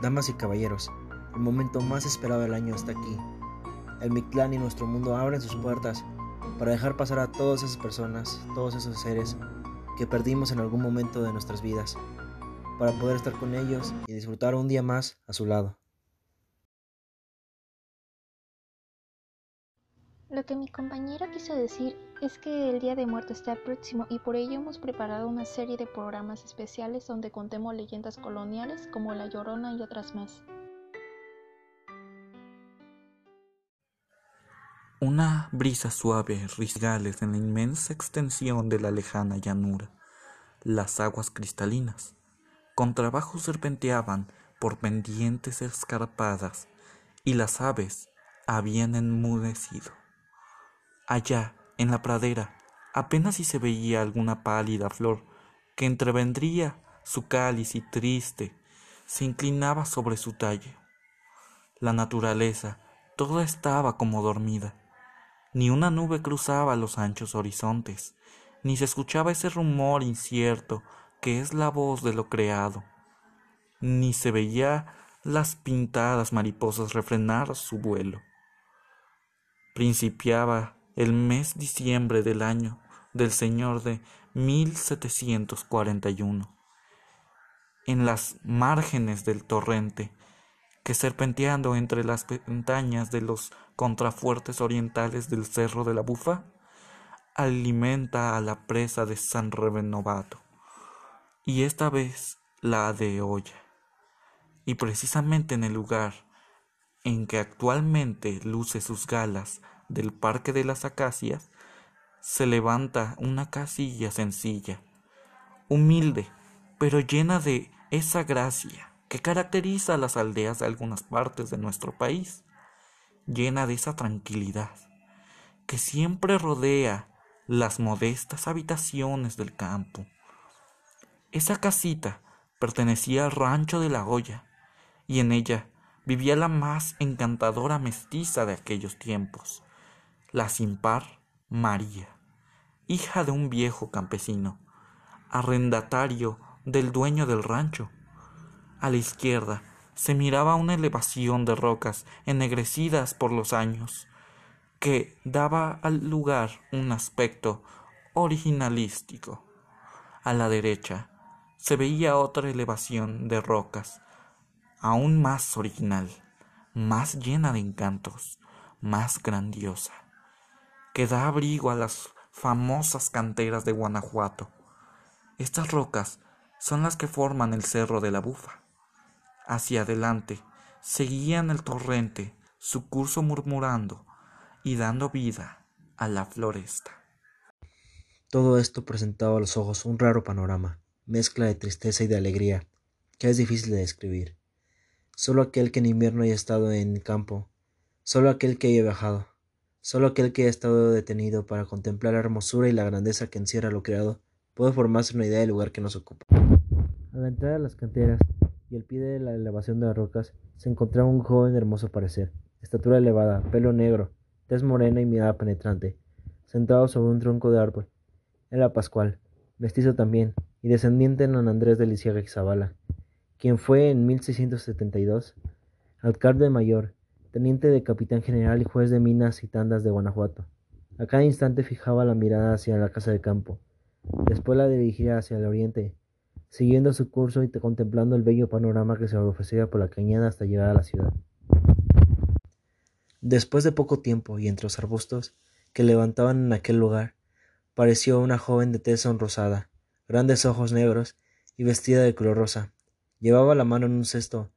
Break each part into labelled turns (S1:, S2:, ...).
S1: Damas y caballeros, el momento más esperado del año está aquí. El Mictlán y nuestro mundo abren sus puertas para dejar pasar a todas esas personas, todos esos seres que perdimos en algún momento de nuestras vidas, para poder estar con ellos y disfrutar un día más a su lado.
S2: Lo que mi compañero quiso decir es que el Día de Muertos está próximo y por ello hemos preparado una serie de programas especiales donde contemos leyendas coloniales como La Llorona y otras más.
S3: Una brisa suave risgales en la inmensa extensión de la lejana llanura. Las aguas cristalinas, con trabajo serpenteaban por pendientes escarpadas y las aves habían enmudecido. Allá, en la pradera, apenas si se veía alguna pálida flor que entrevendría su cáliz y triste se inclinaba sobre su talle. La naturaleza toda estaba como dormida. Ni una nube cruzaba los anchos horizontes, ni se escuchaba ese rumor incierto que es la voz de lo creado, ni se veía las pintadas mariposas refrenar su vuelo. Principiaba el mes diciembre del año del Señor de 1741. En las márgenes del torrente, que serpenteando entre las montañas de los contrafuertes orientales del Cerro de la Bufa, alimenta a la presa de San Renovato, y esta vez la de Olla. Y precisamente en el lugar en que actualmente luce sus galas del Parque de las Acacias, se levanta una casilla sencilla, humilde, pero llena de esa gracia que caracteriza a las aldeas de algunas partes de nuestro país, llena de esa tranquilidad que siempre rodea las modestas habitaciones del campo. Esa casita pertenecía al rancho de la olla, y en ella vivía la más encantadora mestiza de aquellos tiempos, la sin par María, hija de un viejo campesino, arrendatario del dueño del rancho. A la izquierda se miraba una elevación de rocas ennegrecidas por los años, que daba al lugar un aspecto originalístico. A la derecha se veía otra elevación de rocas, aún más original, más llena de encantos, más grandiosa que da abrigo a las famosas canteras de Guanajuato. Estas rocas son las que forman el Cerro de la Bufa. Hacia adelante seguían el torrente, su curso murmurando y dando vida a la floresta.
S1: Todo esto presentaba a los ojos un raro panorama, mezcla de tristeza y de alegría, que es difícil de describir. Solo aquel que en invierno haya estado en campo, solo aquel que haya viajado, Solo aquel que ha estado detenido para contemplar la hermosura y la grandeza que encierra lo creado puede formarse una idea del lugar que nos ocupa. A la entrada de las canteras y al pie de la elevación de las rocas se encontraba un joven hermoso parecer, estatura elevada, pelo negro, tez morena y mirada penetrante, sentado sobre un tronco de árbol. Era Pascual, mestizo también, y descendiente de don Andrés de Lisiaga y Zabala, quien fue en 1672 alcalde mayor teniente de capitán general y juez de minas y tandas de Guanajuato. A cada instante fijaba la mirada hacia la casa de campo, después la dirigía hacia el oriente, siguiendo su curso y contemplando el bello panorama que se ofrecía por la cañada hasta llegar a la ciudad. Después de poco tiempo y entre los arbustos que levantaban en aquel lugar, pareció una joven de tez sonrosada, grandes ojos negros y vestida de color rosa. Llevaba la mano en un cesto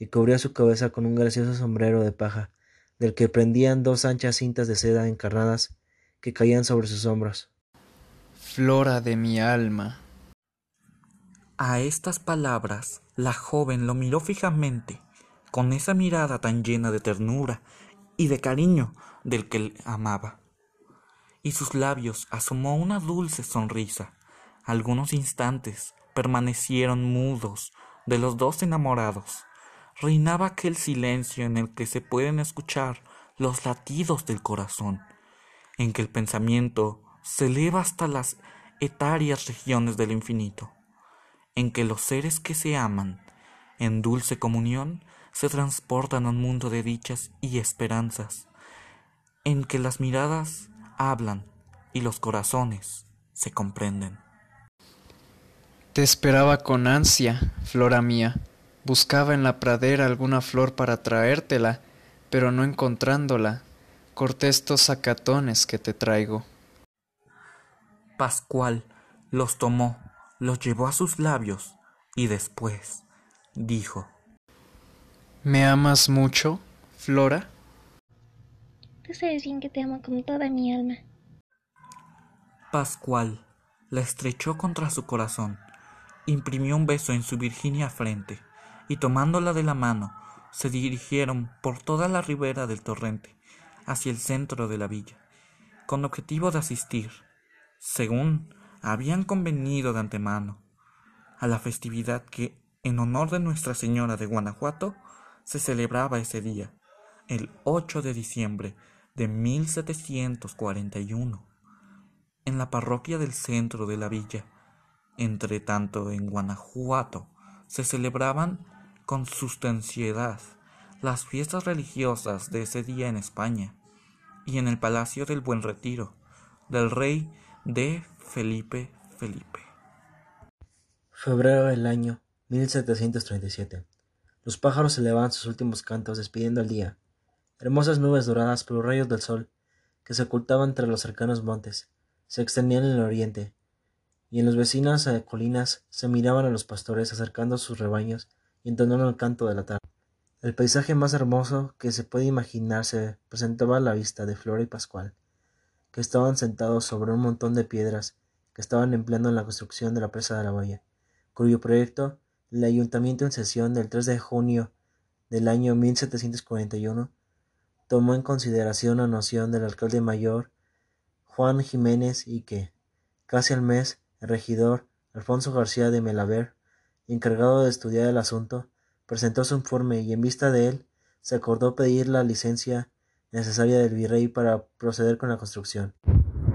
S1: y cubría su cabeza con un gracioso sombrero de paja, del que prendían dos anchas cintas de seda encarnadas que caían sobre sus hombros.
S4: Flora de mi alma.
S3: A estas palabras la joven lo miró fijamente, con esa mirada tan llena de ternura y de cariño del que amaba. Y sus labios asomó una dulce sonrisa. Algunos instantes permanecieron mudos de los dos enamorados reinaba aquel silencio en el que se pueden escuchar los latidos del corazón, en que el pensamiento se eleva hasta las etáreas regiones del infinito, en que los seres que se aman en dulce comunión, se transportan a un mundo de dichas y esperanzas, en que las miradas hablan y los corazones se comprenden.
S4: Te esperaba con ansia, flora mía. Buscaba en la pradera alguna flor para traértela, pero no encontrándola, corté estos sacatones que te traigo.
S3: Pascual los tomó, los llevó a sus labios y después dijo
S4: ¿Me amas mucho, Flora?
S2: Tú sabes bien que te amo con toda mi alma.
S3: Pascual la estrechó contra su corazón, imprimió un beso en su virginia frente, y tomándola de la mano, se dirigieron por toda la ribera del torrente hacia el centro de la villa, con objetivo de asistir, según habían convenido de antemano, a la festividad que, en honor de Nuestra Señora de Guanajuato, se celebraba ese día, el 8 de diciembre de 1741, en la parroquia del centro de la villa. Entre tanto, en Guanajuato se celebraban con sustanciedad las fiestas religiosas de ese día en España y en el Palacio del Buen Retiro del rey de Felipe Felipe.
S1: Febrero del año 1737. Los pájaros elevaban sus últimos cantos despidiendo el día. Hermosas nubes doradas por los rayos del sol, que se ocultaban entre los cercanos montes, se extendían en el oriente, y en las vecinas colinas se miraban a los pastores acercando sus rebaños entonando el canto de la tarde. El paisaje más hermoso que se puede imaginarse presentaba a la vista de Flora y Pascual, que estaban sentados sobre un montón de piedras que estaban empleando en la construcción de la presa de la bahía, cuyo proyecto el ayuntamiento en sesión del 3 de junio del año 1741 tomó en consideración la noción del alcalde mayor Juan Jiménez y que, casi al mes, el regidor Alfonso García de Melaver, encargado de estudiar el asunto, presentó su informe y en vista de él se acordó pedir la licencia necesaria del virrey para proceder con la construcción.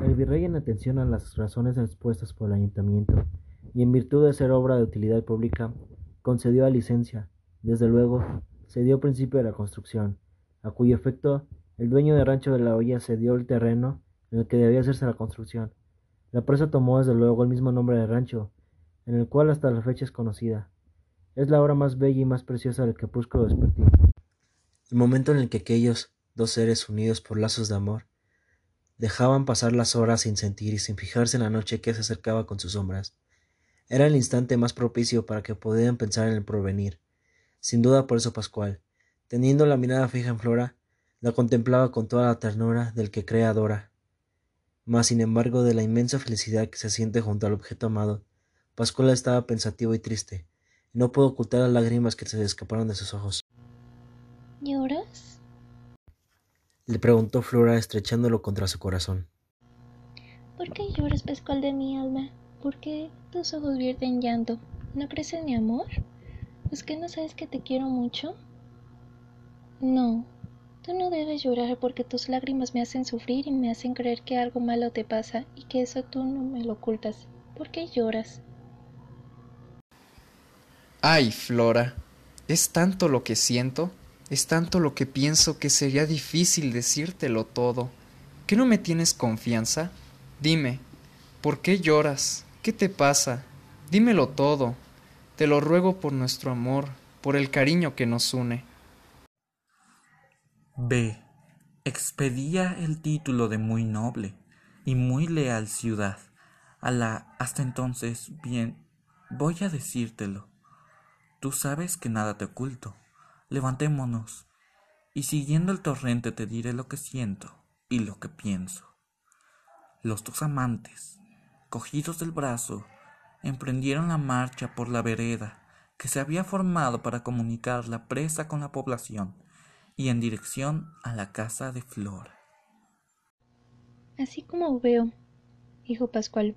S1: El virrey, en atención a las razones expuestas por el ayuntamiento, y en virtud de ser obra de utilidad pública, concedió la licencia. Desde luego, se dio principio a la construcción, a cuyo efecto el dueño del rancho de la olla cedió el terreno en el que debía hacerse la construcción. La presa tomó desde luego el mismo nombre de rancho, en el cual hasta la fecha es conocida. Es la obra más bella y más preciosa del crepúsculo vespertino. El momento en el que aquellos dos seres unidos por lazos de amor dejaban pasar las horas sin sentir y sin fijarse en la noche que se acercaba con sus sombras. Era el instante más propicio para que pudieran pensar en el porvenir. Sin duda por eso Pascual, teniendo la mirada fija en Flora, la contemplaba con toda la ternura del que cree adora. Mas, sin embargo, de la inmensa felicidad que se siente junto al objeto amado, Pascual estaba pensativo y triste, y no pudo ocultar las lágrimas que se le escaparon de sus ojos.
S2: ¿Lloras?
S1: Le preguntó Flora estrechándolo contra su corazón.
S2: ¿Por qué lloras, Pascual de mi alma? ¿Por qué tus ojos vierten llanto? ¿No crees en mi amor? ¿Es que no sabes que te quiero mucho? No, tú no debes llorar porque tus lágrimas me hacen sufrir y me hacen creer que algo malo te pasa y que eso tú no me lo ocultas. ¿Por qué lloras?
S4: Ay, Flora, es tanto lo que siento, es tanto lo que pienso que sería difícil decírtelo todo. ¿Que no me tienes confianza? Dime, ¿por qué lloras? ¿Qué te pasa? Dímelo todo. Te lo ruego por nuestro amor, por el cariño que nos une.
S3: B. Expedía el título de muy noble y muy leal ciudad a la hasta entonces bien voy a decírtelo. Tú sabes que nada te oculto. Levantémonos y siguiendo el torrente te diré lo que siento y lo que pienso. Los dos amantes cogidos del brazo, emprendieron la marcha por la vereda que se había formado para comunicar la presa con la población y en dirección a la casa de Flora.
S2: Así como veo, dijo Pascual,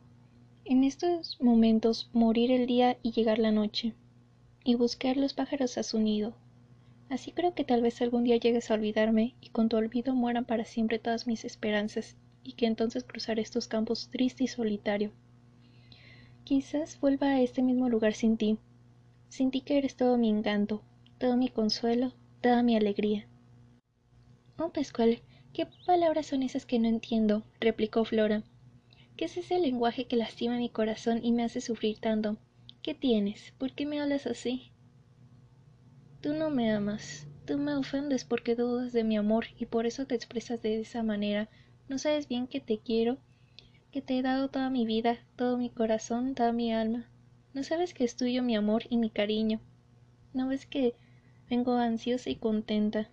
S2: en estos momentos morir el día y llegar la noche, y buscar los pájaros a su nido. Así creo que tal vez algún día llegues a olvidarme y con tu olvido mueran para siempre todas mis esperanzas y que entonces cruzaré estos campos triste y solitario. Quizás vuelva a este mismo lugar sin ti, Sin ti que eres todo mi encanto, todo mi consuelo, toda mi alegría. Oh, Pascual, ¿qué palabras son esas que no entiendo? replicó Flora. ¿Qué es ese lenguaje que lastima mi corazón y me hace sufrir tanto? ¿Qué tienes? ¿Por qué me hablas así? Tú no me amas. Tú me ofendes porque dudas de mi amor y por eso te expresas de esa manera. ¿No sabes bien que te quiero? Que te he dado toda mi vida, todo mi corazón, toda mi alma. ¿No sabes que es tuyo mi amor y mi cariño? ¿No ves que vengo ansiosa y contenta?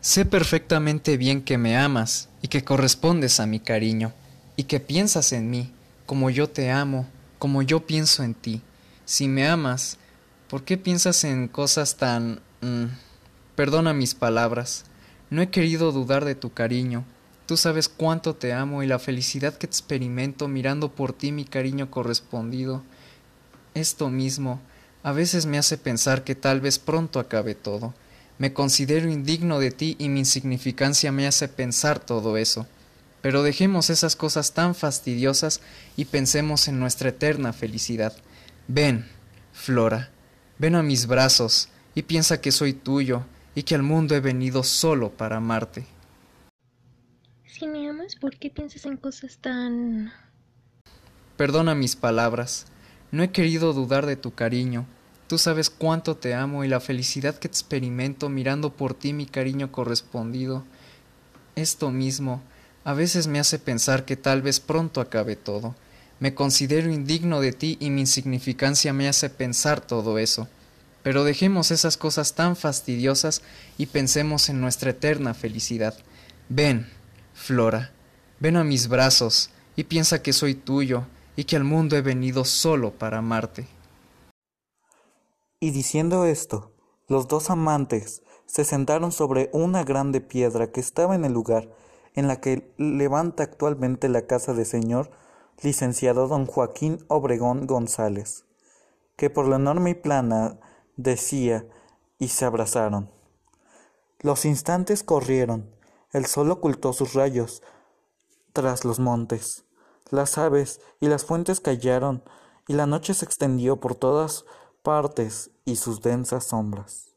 S4: Sé perfectamente bien que me amas y que correspondes a mi cariño, y que piensas en mí, como yo te amo, como yo pienso en ti. Si me amas, ¿por qué piensas en cosas tan... Mm, perdona mis palabras. No he querido dudar de tu cariño. Tú sabes cuánto te amo y la felicidad que experimento mirando por ti mi cariño correspondido. Esto mismo a veces me hace pensar que tal vez pronto acabe todo me considero indigno de ti y mi insignificancia me hace pensar todo eso. Pero dejemos esas cosas tan fastidiosas y pensemos en nuestra eterna felicidad. Ven, Flora, ven a mis brazos y piensa que soy tuyo y que al mundo he venido solo para amarte.
S2: Si me amas, ¿por qué piensas en cosas tan...
S4: Perdona mis palabras. No he querido dudar de tu cariño, Tú sabes cuánto te amo y la felicidad que experimento mirando por ti mi cariño correspondido. Esto mismo a veces me hace pensar que tal vez pronto acabe todo. Me considero indigno de ti y mi insignificancia me hace pensar todo eso. Pero dejemos esas cosas tan fastidiosas y pensemos en nuestra eterna felicidad. Ven, Flora, ven a mis brazos y piensa que soy tuyo y que al mundo he venido solo para amarte.
S3: Y diciendo esto, los dos amantes se sentaron sobre una grande piedra que estaba en el lugar en la que levanta actualmente la casa de señor licenciado don Joaquín Obregón González, que por la enorme y plana decía, y se abrazaron. Los instantes corrieron, el sol ocultó sus rayos tras los montes, las aves y las fuentes callaron, y la noche se extendió por todas partes y sus densas sombras.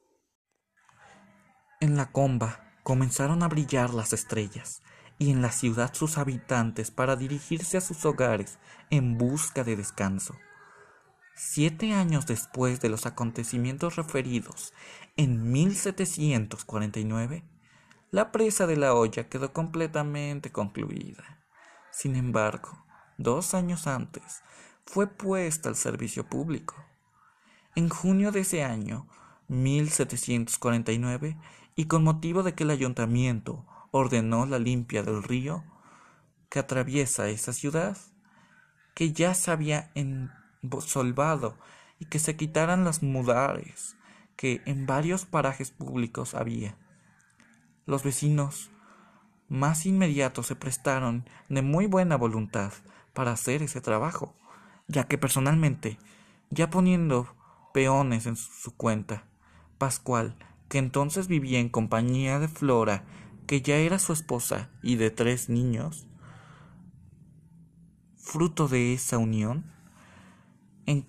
S3: En la comba comenzaron a brillar las estrellas, y en la ciudad sus habitantes para dirigirse a sus hogares en busca de descanso. Siete años después de los acontecimientos referidos, en 1749, la presa de la olla quedó completamente concluida. Sin embargo, dos años antes, fue puesta al servicio público. En junio de ese año, 1749, y con motivo de que el ayuntamiento ordenó la limpia del río que atraviesa esa ciudad, que ya se había ensolvado y que se quitaran las mudares que en varios parajes públicos había. Los vecinos más inmediatos se prestaron de muy buena voluntad para hacer ese trabajo, ya que personalmente, ya poniendo peones en su cuenta. Pascual, que entonces vivía en compañía de Flora, que ya era su esposa, y de tres niños, fruto de esa unión, en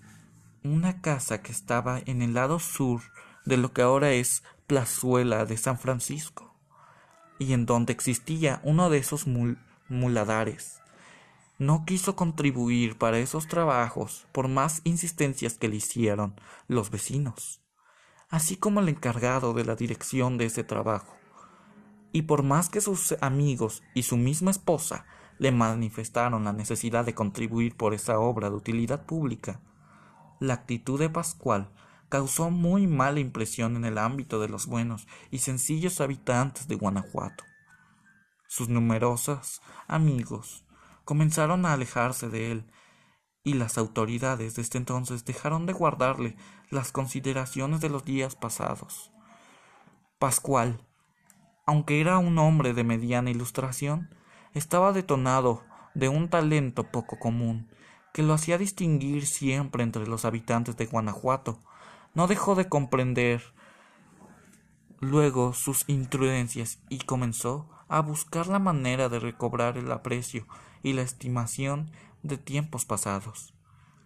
S3: una casa que estaba en el lado sur de lo que ahora es Plazuela de San Francisco, y en donde existía uno de esos muladares. No quiso contribuir para esos trabajos por más insistencias que le hicieron los vecinos, así como el encargado de la dirección de ese trabajo. Y por más que sus amigos y su misma esposa le manifestaron la necesidad de contribuir por esa obra de utilidad pública, la actitud de Pascual causó muy mala impresión en el ámbito de los buenos y sencillos habitantes de Guanajuato. Sus numerosos amigos comenzaron a alejarse de él, y las autoridades desde entonces dejaron de guardarle las consideraciones de los días pasados. Pascual, aunque era un hombre de mediana ilustración, estaba detonado de un talento poco común, que lo hacía distinguir siempre entre los habitantes de Guanajuato. No dejó de comprender luego sus intrudencias y comenzó a buscar la manera de recobrar el aprecio y la estimación de tiempos pasados.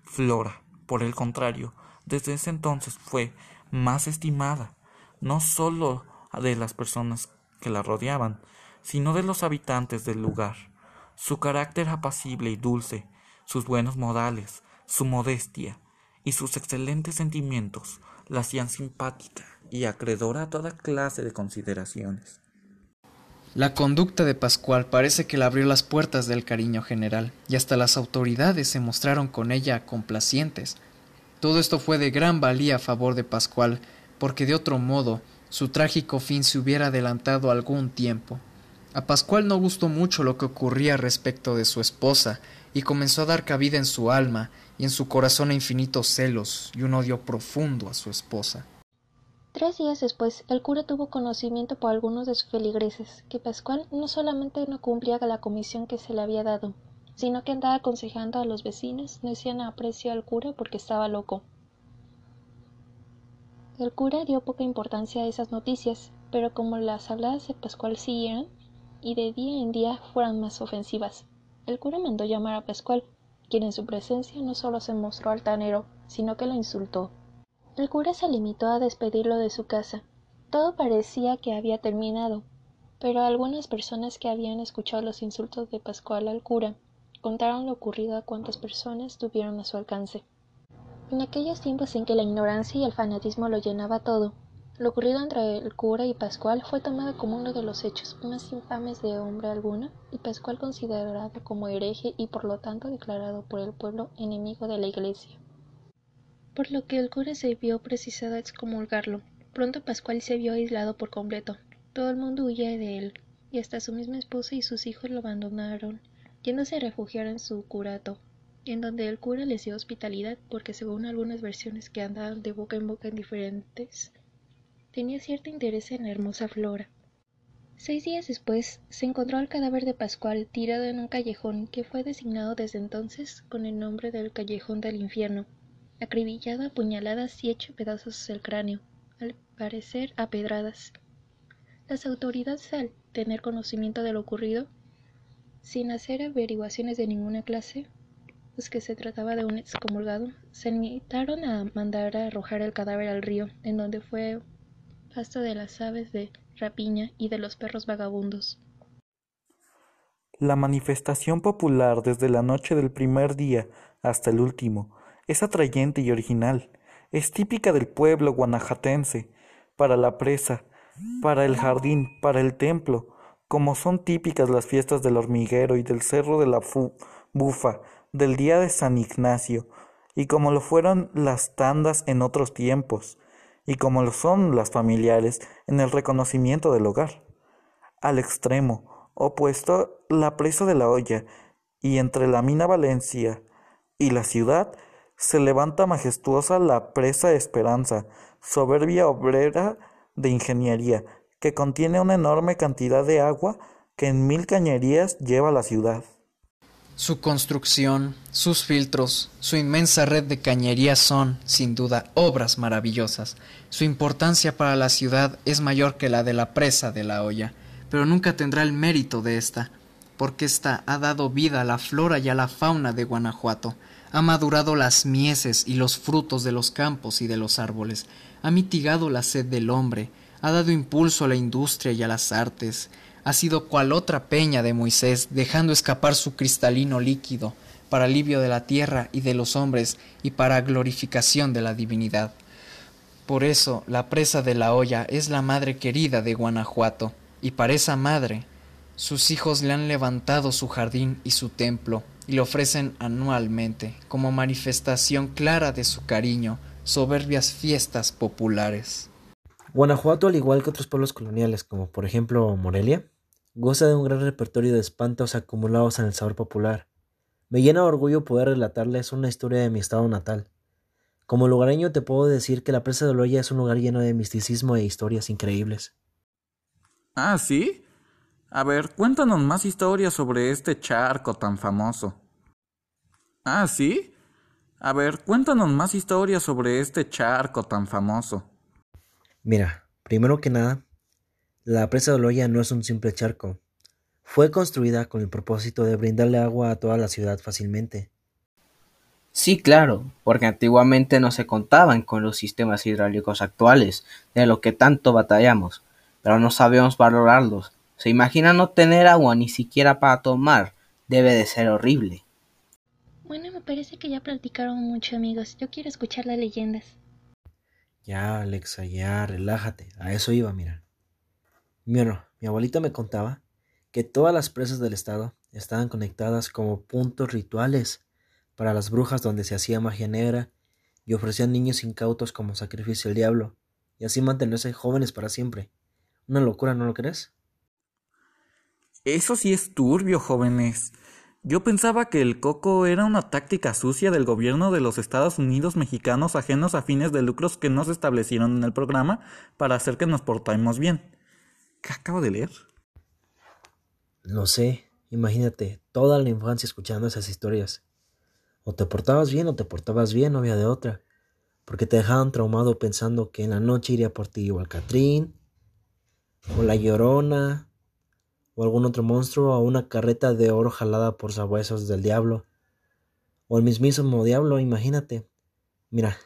S3: Flora, por el contrario, desde ese entonces fue más estimada, no sólo de las personas que la rodeaban, sino de los habitantes del lugar. Su carácter apacible y dulce, sus buenos modales, su modestia y sus excelentes sentimientos la hacían simpática y acreedora a toda clase de consideraciones.
S4: La conducta de Pascual parece que le abrió las puertas del cariño general, y hasta las autoridades se mostraron con ella complacientes. Todo esto fue de gran valía a favor de Pascual, porque de otro modo su trágico fin se hubiera adelantado algún tiempo. A Pascual no gustó mucho lo que ocurría respecto de su esposa, y comenzó a dar cabida en su alma y en su corazón a infinitos celos y un odio profundo a su esposa.
S2: Tres días después, el cura tuvo conocimiento por algunos de sus feligreses que Pascual no solamente no cumplía la comisión que se le había dado, sino que andaba aconsejando a los vecinos no hicieran aprecio al cura porque estaba loco. El cura dio poca importancia a esas noticias, pero como las habladas de Pascual siguieran, y de día en día fueran más ofensivas, el cura mandó llamar a Pascual, quien en su presencia no solo se mostró altanero, sino que lo insultó. El cura se limitó a despedirlo de su casa. Todo parecía que había terminado, pero algunas personas que habían escuchado los insultos de Pascual al cura contaron lo ocurrido a cuantas personas tuvieron a su alcance. En aquellos tiempos en que la ignorancia y el fanatismo lo llenaba todo, lo ocurrido entre el cura y Pascual fue tomado como uno de los hechos más infames de hombre alguno, y Pascual considerado como hereje y por lo tanto declarado por el pueblo enemigo de la iglesia por lo que el cura se vio precisado a excomulgarlo. Pronto Pascual se vio aislado por completo. Todo el mundo huía de él, y hasta su misma esposa y sus hijos lo abandonaron, yéndose a refugiar en su curato, en donde el cura les dio hospitalidad porque según algunas versiones que andaban de boca en boca en diferentes, tenía cierto interés en la hermosa flora. Seis días después se encontró el cadáver de Pascual tirado en un callejón que fue designado desde entonces con el nombre del callejón del infierno acribillado a puñaladas y hecho pedazos el cráneo, al parecer a pedradas. Las autoridades, al tener conocimiento de lo ocurrido, sin hacer averiguaciones de ninguna clase, pues que se trataba de un excomulgado, se limitaron a mandar a arrojar el cadáver al río, en donde fue pasto de las aves de rapiña y de los perros vagabundos.
S3: La manifestación popular desde la noche del primer día hasta el último es atrayente y original, es típica del pueblo guanajatense, para la presa, para el jardín, para el templo, como son típicas las fiestas del hormiguero y del cerro de la bufa, del día de San Ignacio, y como lo fueron las tandas en otros tiempos, y como lo son las familiares en el reconocimiento del hogar. Al extremo opuesto, la presa de la olla, y entre la mina Valencia y la ciudad, se levanta majestuosa la presa Esperanza, soberbia obrera de ingeniería, que contiene una enorme cantidad de agua que en mil cañerías lleva la ciudad.
S4: Su construcción, sus filtros, su inmensa red de cañerías son, sin duda, obras maravillosas. Su importancia para la ciudad es mayor que la de la presa de la olla, pero nunca tendrá el mérito de esta, porque ésta ha dado vida a la flora y a la fauna de Guanajuato, ha madurado las mieses y los frutos de los campos y de los árboles, ha mitigado la sed del hombre, ha dado impulso a la industria y a las artes, ha sido cual otra peña de Moisés, dejando escapar su cristalino líquido, para alivio de la tierra y de los hombres y para glorificación de la divinidad. Por eso la presa de la olla es la madre querida de Guanajuato, y para esa madre sus hijos le han levantado su jardín y su templo, y le ofrecen anualmente, como manifestación clara de su cariño, soberbias fiestas populares.
S1: Guanajuato, al igual que otros pueblos coloniales, como por ejemplo Morelia, goza de un gran repertorio de espantos acumulados en el sabor popular. Me llena de orgullo poder relatarles una historia de mi estado natal. Como lugareño te puedo decir que la presa de Oloya es un lugar lleno de misticismo e historias increíbles.
S3: Ah, ¿sí? A ver, cuéntanos más historias sobre este charco tan famoso. Ah, ¿sí? A ver, cuéntanos más historias sobre este charco tan famoso.
S1: Mira, primero que nada, la presa de Oloya no es un simple charco. Fue construida con el propósito de brindarle agua a toda la ciudad fácilmente.
S5: Sí, claro, porque antiguamente no se contaban con los sistemas hidráulicos actuales, de lo que tanto batallamos, pero no sabíamos valorarlos. ¿Se imagina no tener agua ni siquiera para tomar? Debe de ser horrible.
S2: Bueno, me parece que ya platicaron mucho, amigos. Yo quiero escuchar las leyendas.
S1: Ya, Alexa, ya, relájate. A eso iba, mira. Bueno, mi abuelita me contaba que todas las presas del estado estaban conectadas como puntos rituales para las brujas donde se hacía magia negra y ofrecían niños incautos como sacrificio al diablo, y así mantenerse jóvenes para siempre. Una locura, ¿no lo crees?
S3: Eso sí es turbio, jóvenes. Yo pensaba que el coco era una táctica sucia del gobierno de los Estados Unidos mexicanos ajenos a fines de lucros que no se establecieron en el programa para hacer que nos portemos bien. ¿Qué acabo de leer?
S1: No sé, imagínate, toda la infancia escuchando esas historias. O te portabas bien o te portabas bien, no había de otra. Porque te dejaban traumado pensando que en la noche iría por ti igual Catrín, o la Llorona, o algún otro monstruo, o una carreta de oro jalada por sabuesos del diablo, o el mismísimo diablo, imagínate. Mira,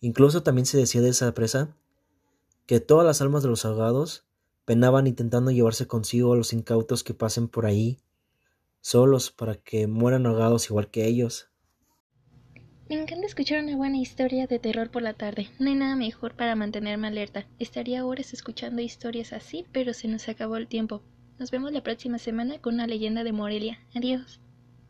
S1: incluso también se decía de esa presa que todas las almas de los ahogados penaban intentando llevarse consigo a los incautos que pasen por ahí, solos para que mueran ahogados igual que ellos.
S2: Me encanta escuchar una buena historia de terror por la tarde. No hay nada mejor para mantenerme alerta. Estaría horas escuchando historias así, pero se nos acabó el tiempo. Nos vemos la próxima semana con una leyenda de Morelia. Adiós.